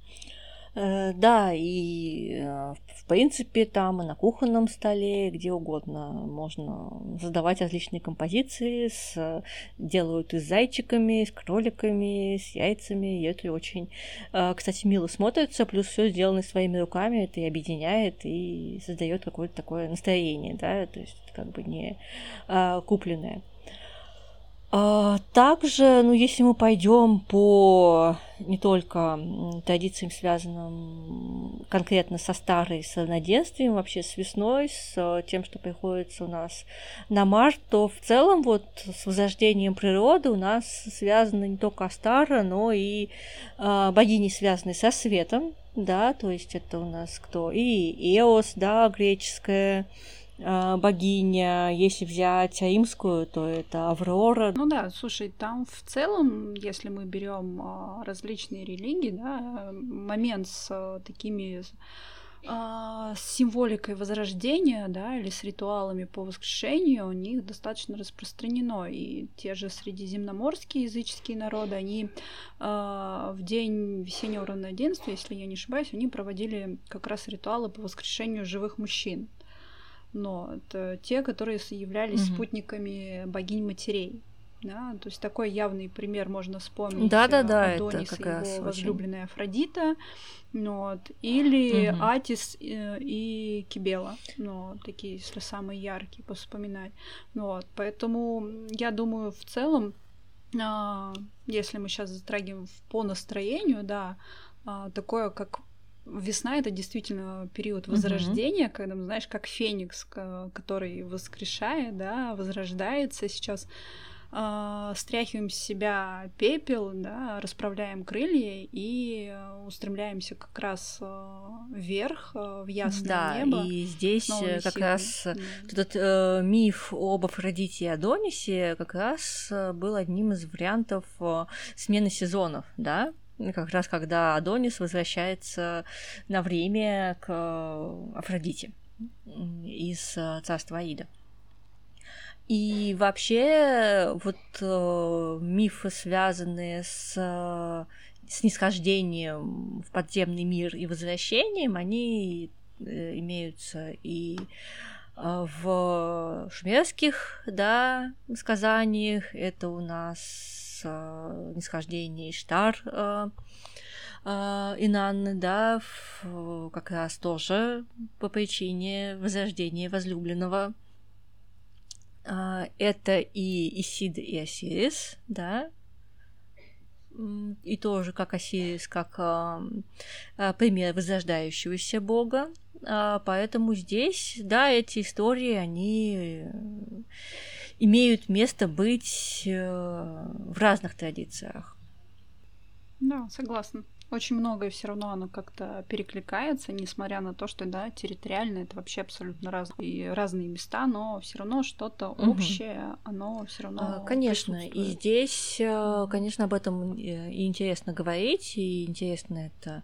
Э, да, и э, в принципе там и на кухонном столе, где угодно можно задавать различные композиции, с, делают и с зайчиками, с кроликами, с яйцами, и это очень, э, кстати, мило смотрится, плюс все сделано своими руками, это и объединяет, и создает какое-то такое настроение, да, то есть как бы не купленное. А, также, ну, если мы пойдем по не только традициям, связанным конкретно со старой, с равноденствием, вообще с весной, с тем, что приходится у нас на март, то в целом вот с возрождением природы у нас связано не только Астара, но и э, богини, связанные со светом, да, то есть это у нас кто? И Эос, да, греческая, а, богиня. Если взять римскую, то это Аврора. Ну да, слушай, там в целом, если мы берем а, различные религии, да, момент с а, такими с символикой возрождения, да, или с ритуалами по воскрешению, у них достаточно распространено. И те же средиземноморские языческие народы, они в день весеннего равноденствия, если я не ошибаюсь, они проводили как раз ритуалы по воскрешению живых мужчин но это те, которые являлись угу. спутниками богинь-матерей. Да, то есть такой явный пример можно вспомнить. Да, да, да, Адонис это как и его возлюбленная Афродита, ну вот, или угу. Атис э, и Кибела, ну, такие, если самые яркие, поспоминать. Ну, вот, поэтому я думаю, в целом, а, если мы сейчас затрагиваем по настроению, да, а, такое как весна это действительно период возрождения, mm-hmm. когда, знаешь, как феникс, который воскрешает, да, возрождается сейчас э, стряхиваем с себя пепел, да, расправляем крылья и э, устремляемся как раз э, вверх э, в ясное да, небо. и здесь как силой. раз да. этот э, миф об Афродите и Адонисе как раз был одним из вариантов э, смены сезонов, да, как раз когда Адонис возвращается на время к Афродите из царства Аида. И вообще вот э, мифы, связанные с э, снисхождением в подземный мир и возвращением, они э, имеются и э, в шумерских, да, сказаниях. Это у нас э, нисхождение Иштар, э, э, Инанны, да, как раз тоже по причине возрождения возлюбленного это и Исид, и Осирис, да, и тоже как Осирис, как а, пример возрождающегося бога. А, поэтому здесь, да, эти истории, они имеют место быть э, в разных традициях. Да, согласна очень многое все равно оно как-то перекликается, несмотря на то, что да, территориально это вообще абсолютно разные, разные места, но все равно что-то угу. общее, оно все равно. А, конечно, и здесь, э, конечно, об этом и интересно говорить, и интересно это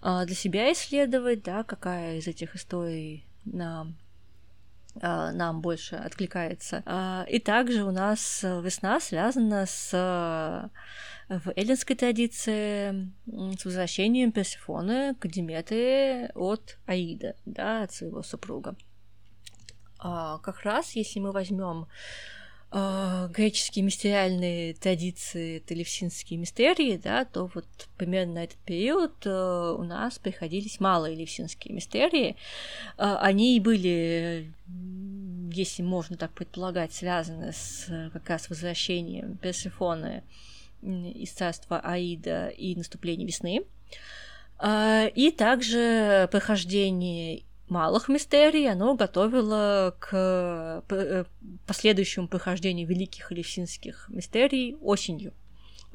а, для себя исследовать, да, какая из этих историй нам нам больше откликается. И также у нас весна связана с в эллинской традиции с возвращением Персифоны к Диметре от Аида, да, от своего супруга. А, как раз, если мы возьмем э, греческие мистериальные традиции, это левсинские мистерии, да, то вот примерно на этот период э, у нас приходились малые левсинские мистерии. Э, они и были, если можно так предполагать, связаны с как раз возвращением Персифоны из царства Аида и наступление весны. И также прохождение малых мистерий, оно готовило к э, последующему прохождению великих элевсинских мистерий осенью.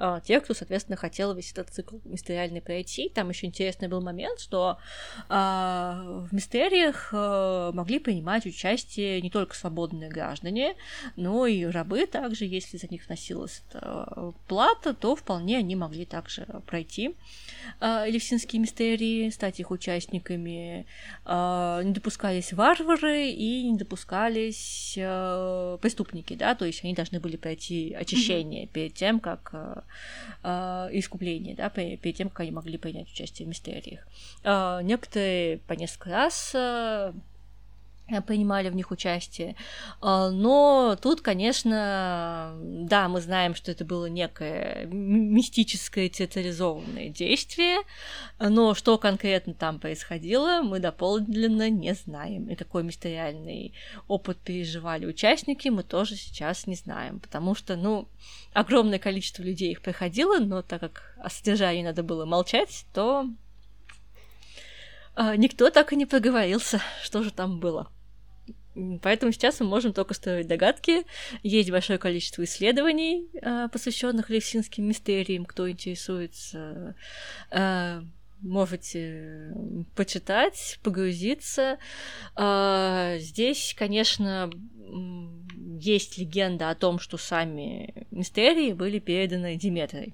А, те, кто, соответственно, хотел весь этот цикл мистериальный пройти. Там еще интересный был момент, что а, в мистериях а, могли принимать участие не только свободные граждане, но и рабы также, если за них вносилась эта плата, то вполне они могли также пройти элевсинские мистерии, стать их участниками. А, не допускались варвары и не допускались преступники, да, то есть они должны были пройти очищение mm-hmm. перед тем, как э, искупление, да, перед тем, как они могли принять участие в мистериях. Э, некоторые по несколько раз э, принимали в них участие. Но тут, конечно, да, мы знаем, что это было некое мистическое театрализованное действие, но что конкретно там происходило, мы дополнительно не знаем. И какой мистериальный опыт переживали участники, мы тоже сейчас не знаем, потому что, ну, огромное количество людей их проходило, но так как о содержании надо было молчать, то никто так и не проговорился, что же там было. Поэтому сейчас мы можем только строить догадки. Есть большое количество исследований, а, посвященных левсинским мистериям. Кто интересуется, а, можете почитать, погрузиться. Здесь, конечно, есть легенда о том, что сами мистерии были переданы Диметрой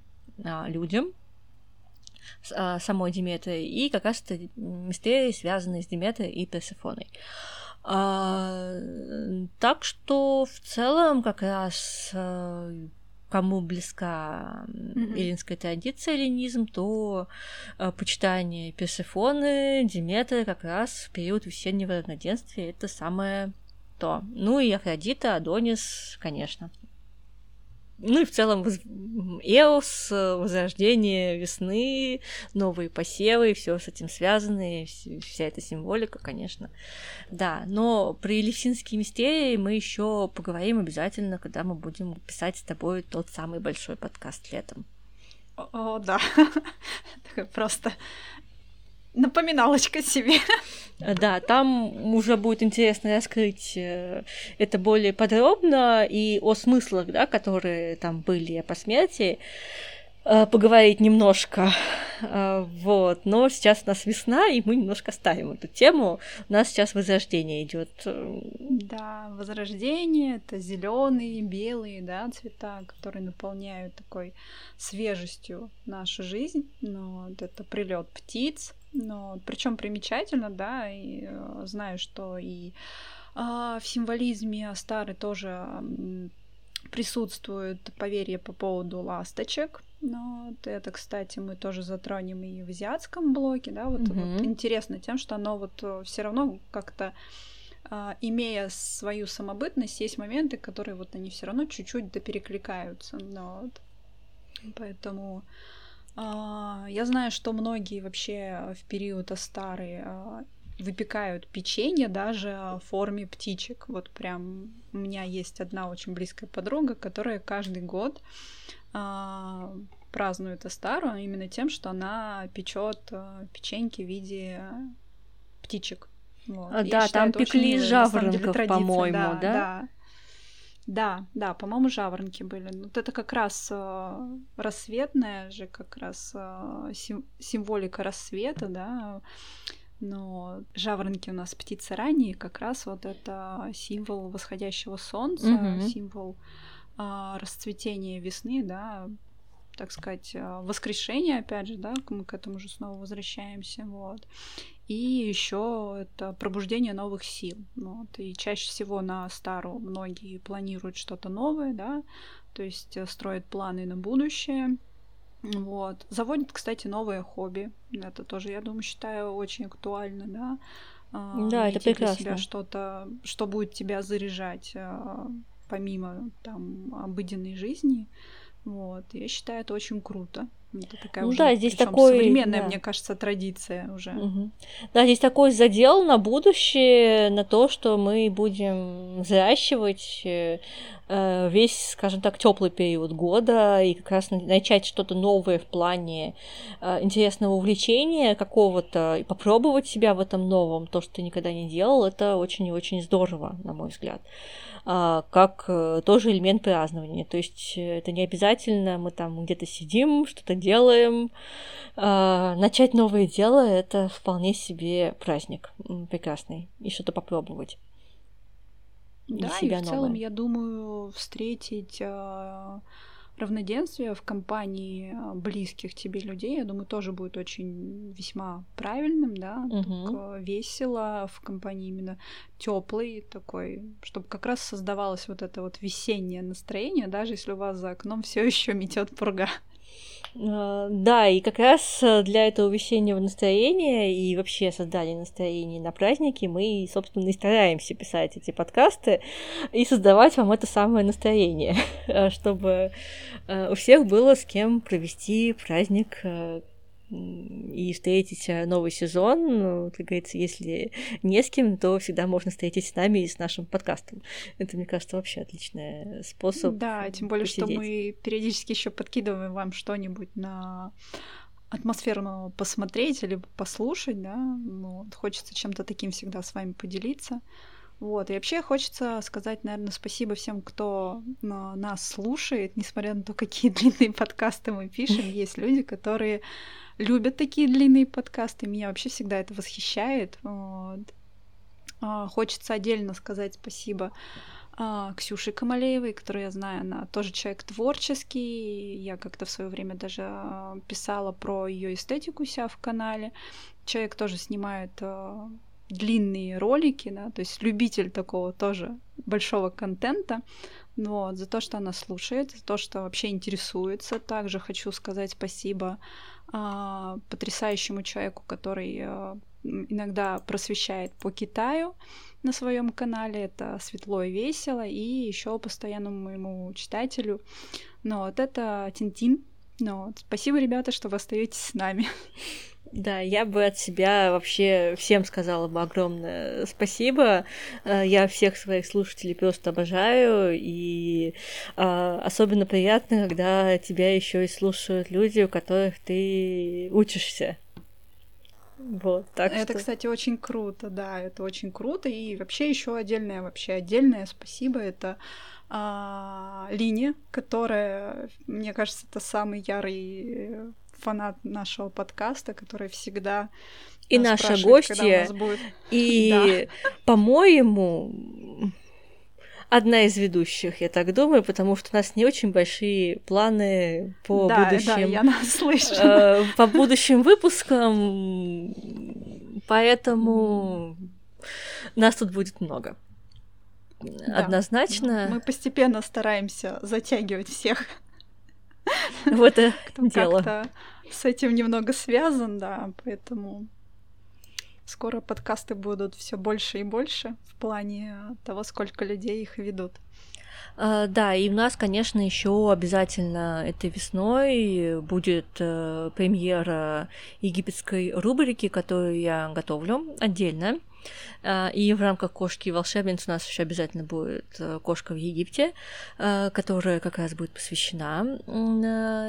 людям, самой Диметрой, и как раз это мистерии, связанные с Диметрой и Персефоной. А, так что в целом как раз а, кому близка mm-hmm. эллинская традиция эллинизм, то а, почитание Персефоны, Диметры как раз в период весеннего равноденствия это самое то. Ну и Афродита, Адонис, конечно. Ну и в целом Эос, возрождение весны, новые посевы, все с этим связано, вся эта символика, конечно. Да, но про Елисинские мистерии мы еще поговорим обязательно, когда мы будем писать с тобой тот самый большой подкаст летом. О, да. Просто напоминалочка себе. Да, там уже будет интересно раскрыть э, это более подробно и о смыслах, да, которые там были по смерти. Э, поговорить немножко. Э, вот. Но сейчас у нас весна, и мы немножко ставим эту тему. У нас сейчас возрождение идет. Да, возрождение это зеленые, белые, да, цвета, которые наполняют такой свежестью нашу жизнь. Но вот это прилет птиц. Но причем примечательно, да, и э, знаю, что и а, в символизме Астары тоже присутствует поверье по поводу ласточек. Но вот это, кстати, мы тоже затронем и в азиатском блоке, да, вот, mm-hmm. вот интересно тем, что оно вот э, все равно как-то а, имея свою самобытность, есть моменты, которые вот они все равно чуть-чуть доперекликаются. Но вот. Поэтому я знаю, что многие вообще в период Астары а, выпекают печенье даже в форме птичек. Вот прям у меня есть одна очень близкая подруга, которая каждый год а, празднует Астару именно тем, что она печет а, печеньки в виде птичек. Вот. А, да, там пекли жаворонков, по-моему, да, да? Да, да, по-моему, жаворонки были. Вот это как раз э, рассветная же, как раз э, сим- символика рассвета, да. Но жаворонки у нас птицы ранние, как раз вот это символ восходящего солнца, mm-hmm. символ а, расцветение весны, да, так сказать, а, воскрешение, опять же, да, мы к этому же снова возвращаемся, вот. И еще это пробуждение новых сил. Вот. И чаще всего на стару многие планируют что-то новое, да, то есть э, строят планы на будущее. Вот. Заводят, кстати, новое хобби. Это тоже, я думаю, считаю очень актуально, да. А, да, это прекрасно. себя что-то, что будет тебя заряжать помимо там обыденной жизни. Вот, я считаю, это очень круто. Это такая ну, уже, да, здесь такой современная, да. мне кажется, традиция уже. Угу. Да, здесь такой задел на будущее, на то, что мы будем взращивать э, весь, скажем так, теплый период года и как раз начать что-то новое в плане э, интересного увлечения какого-то и попробовать себя в этом новом, то, что ты никогда не делал, это очень и очень здорово, на мой взгляд. А, как э, тоже элемент празднования. То есть э, это не обязательно мы там где-то сидим, что-то делаем. А, начать новое дело — это вполне себе праздник прекрасный. И что-то попробовать. Да, и, и в целом, я думаю, встретить а, равноденствие в компании а, близких тебе людей, я думаю, тоже будет очень весьма правильным, да, угу. весело в компании именно теплый такой, чтобы как раз создавалось вот это вот весеннее настроение, даже если у вас за окном все еще метет пурга. А, да, и как раз э, для этого весеннего настроения и вообще создания настроения на праздники мы, собственно, и стараемся писать эти подкасты и создавать вам это самое настроение, чтобы э, у всех было с кем провести праздник э, и встретить э, новый сезон. Ну, как говорится, если не с кем, то всегда можно встретить с нами и с нашим подкастом. Это, мне кажется, вообще отличный способ. Да, тем более, посидеть. что мы периодически еще подкидываем вам что-нибудь на атмосферу посмотреть или послушать, да, ну, хочется чем-то таким всегда с вами поделиться. Вот, и вообще хочется сказать, наверное, спасибо всем, кто нас слушает, несмотря на то, какие длинные подкасты мы пишем. Есть люди, которые любят такие длинные подкасты. Меня вообще всегда это восхищает. Вот. А, хочется отдельно сказать спасибо а, Ксюше Камалеевой, которую я знаю, она тоже человек творческий. Я как-то в свое время даже а, писала про ее эстетику у себя в канале. Человек тоже снимает длинные ролики, да, то есть любитель такого тоже большого контента. Вот, за то, что она слушает, за то, что вообще интересуется. Также хочу сказать спасибо а, потрясающему человеку, который а, иногда просвещает по Китаю на своем канале. Это светло и весело. И еще постоянному моему читателю. Ну, вот это Тинтин. Ну, вот. Спасибо, ребята, что вы остаетесь с нами. Да, я бы от себя вообще всем сказала бы огромное спасибо. Э, я всех своих слушателей просто обожаю, и а, особенно приятно, когда тебя еще и слушают люди, у которых ты учишься. Вот, так это, что... кстати, очень круто, да, это очень круто. И вообще еще отдельное, вообще отдельное спасибо это а, Лине, которая, мне кажется, это самый ярый фанат нашего подкаста, который всегда и наша гостья, будет... и, да. по-моему, одна из ведущих, я так думаю, потому что у нас не очень большие планы по да, будущим. Да, я. Э, по будущим выпускам, поэтому нас тут будет много. Да, Однозначно. Мы постепенно стараемся затягивать всех. В это дело. С этим немного связан, да, поэтому скоро подкасты будут все больше и больше в плане того, сколько людей их ведут. Uh, да, и у нас, конечно, еще обязательно этой весной будет uh, премьера египетской рубрики, которую я готовлю отдельно. Uh, и в рамках кошки волшебниц у нас еще обязательно будет э, кошка в Египте, которая как раз будет посвящена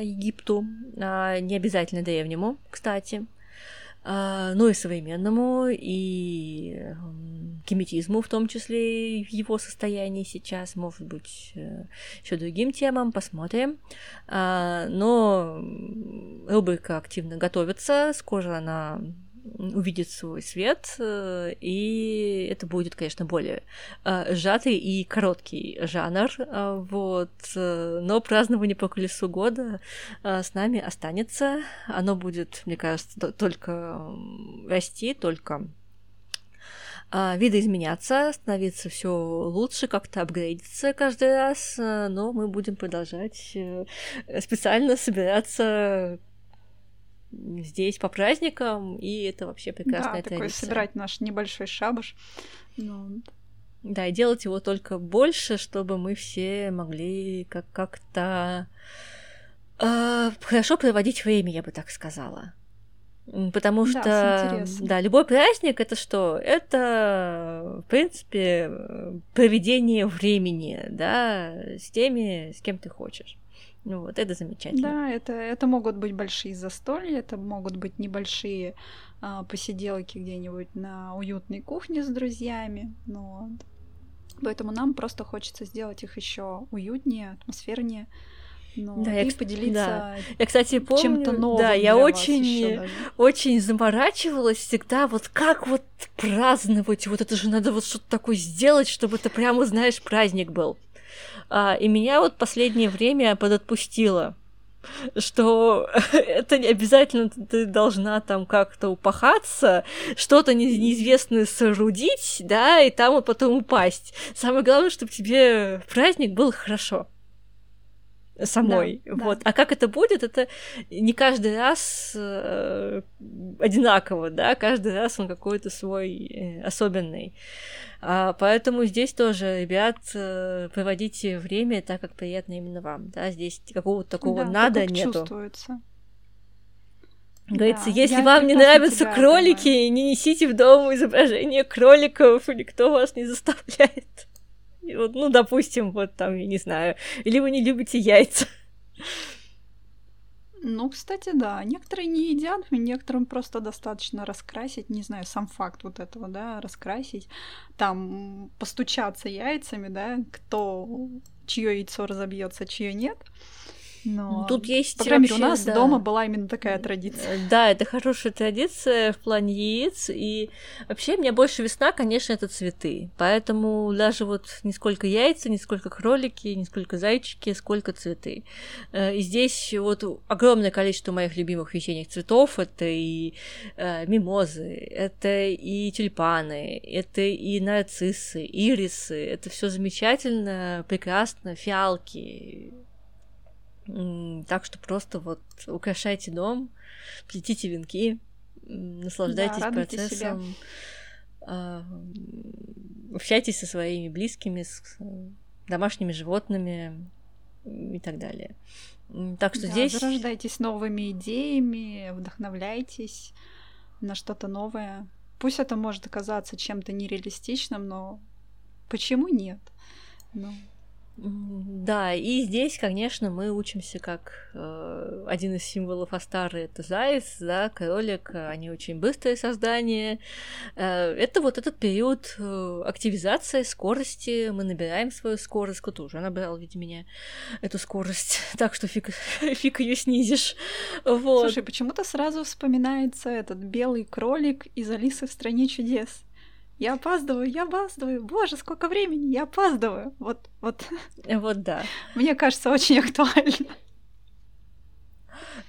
Египту, не обязательно древнему, кстати. А, ну и современному, и геметизму в том числе в его состоянии сейчас, может быть, э, еще другим темам, посмотрим. А, но рубрика активно готовится, скоро она увидит свой свет, э, и это будет, конечно, более э, сжатый и короткий жанр, э, вот, но празднование по колесу года с нами останется, оно будет, мне кажется, только расти, только видоизменяться, становиться все лучше, как-то апгрейдиться каждый раз, но мы будем продолжать специально собираться здесь по праздникам, и это вообще прекрасная да, такой собирать наш небольшой шабаш. Ну... Да, и делать его только больше, чтобы мы все могли как- как-то э, хорошо проводить время, я бы так сказала. Потому что, да, да, любой праздник это что? Это, в принципе, проведение времени, да, с теми, с кем ты хочешь. Ну вот, это замечательно. Да, это, это могут быть большие застолья, это могут быть небольшие а, посиделки где-нибудь на уютной кухне с друзьями. Ну, вот. Поэтому нам просто хочется сделать их еще уютнее, атмосфернее. Ну, да, и я, поделиться да. я, кстати, помню, чем-то новым. Да, я очень, очень заморачивалась всегда, вот как вот праздновать, вот это же надо вот что-то такое сделать, чтобы это прямо, знаешь, праздник был. А, и меня вот последнее время подотпустило что это не обязательно ты должна там как-то упахаться, что-то неизвестное соорудить, да, и там вот потом упасть. Самое главное, чтобы тебе праздник был хорошо самой. Да, вот. Да. А как это будет, это не каждый раз э, одинаково, да, каждый раз он какой-то свой э, особенный. А, поэтому здесь тоже, ребят, э, проводите время так, как приятно именно вам. Да? Здесь какого-то такого да, надо так, нету. Чувствуется. Говорится, да, если вам не нравятся кролики, понимаю. не несите в дом изображение кроликов, или кто вас не заставляет. Вот, ну, допустим, вот там, я не знаю, или вы не любите яйца. Ну, кстати, да. Некоторые не едят, некоторым просто достаточно раскрасить, не знаю, сам факт вот этого, да, раскрасить, там постучаться яйцами, да, кто чье яйцо разобьется, чье нет. Но, Тут есть по крайней мере, у нас да. дома была именно такая традиция. Э, да, это хорошая традиция в плане яиц. И вообще мне больше весна, конечно, это цветы. Поэтому даже вот не сколько яйца, не сколько кролики, не сколько зайчики, сколько цветы. Э, и здесь вот огромное количество моих любимых весенних цветов. Это и э, мимозы, это и тюльпаны, это и нарциссы, ирисы. Это все замечательно, прекрасно, фиалки так что просто вот украшайте дом, плетите венки, наслаждайтесь да, процессом, себя. А, общайтесь со своими близкими, с домашними животными и так далее. Так что да, здесь... Зарождайтесь новыми идеями, вдохновляйтесь на что-то новое. Пусть это может оказаться чем-то нереалистичным, но почему нет? Ну, Да, и здесь, конечно, мы учимся как э, один из символов Астары это заяц, да, кролик, они очень быстрые создания. Э, это вот этот период э, активизации скорости, мы набираем свою скорость, кто-то уже набрал, видимо, меня эту скорость, так что фиг, фиг ее снизишь. Вот. Слушай, почему-то сразу вспоминается этот белый кролик из Алисы в стране чудес. Я опаздываю, я опаздываю. Боже, сколько времени, я опаздываю. Вот, вот. Вот да. Мне кажется, очень актуально.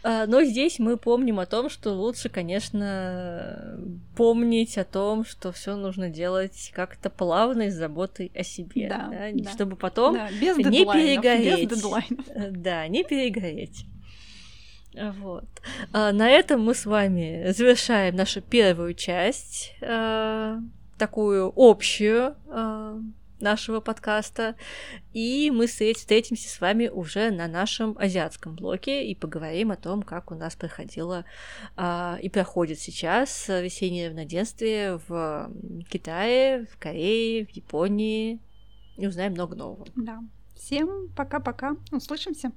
А, но здесь мы помним о том, что лучше, конечно, помнить о том, что все нужно делать как-то плавно и с заботой о себе, да, да? Да. чтобы потом да, без не перегореть. Без дедлайнов. Э, да, не перегореть. Вот. А, на этом мы с вами завершаем нашу первую часть а, такую общую э, нашего подкаста. И мы встретимся с вами уже на нашем азиатском блоке и поговорим о том, как у нас проходило э, и проходит сейчас весеннее равноденствие в Китае, в Корее, в Японии. И узнаем много нового. Да. Всем пока-пока. Услышимся.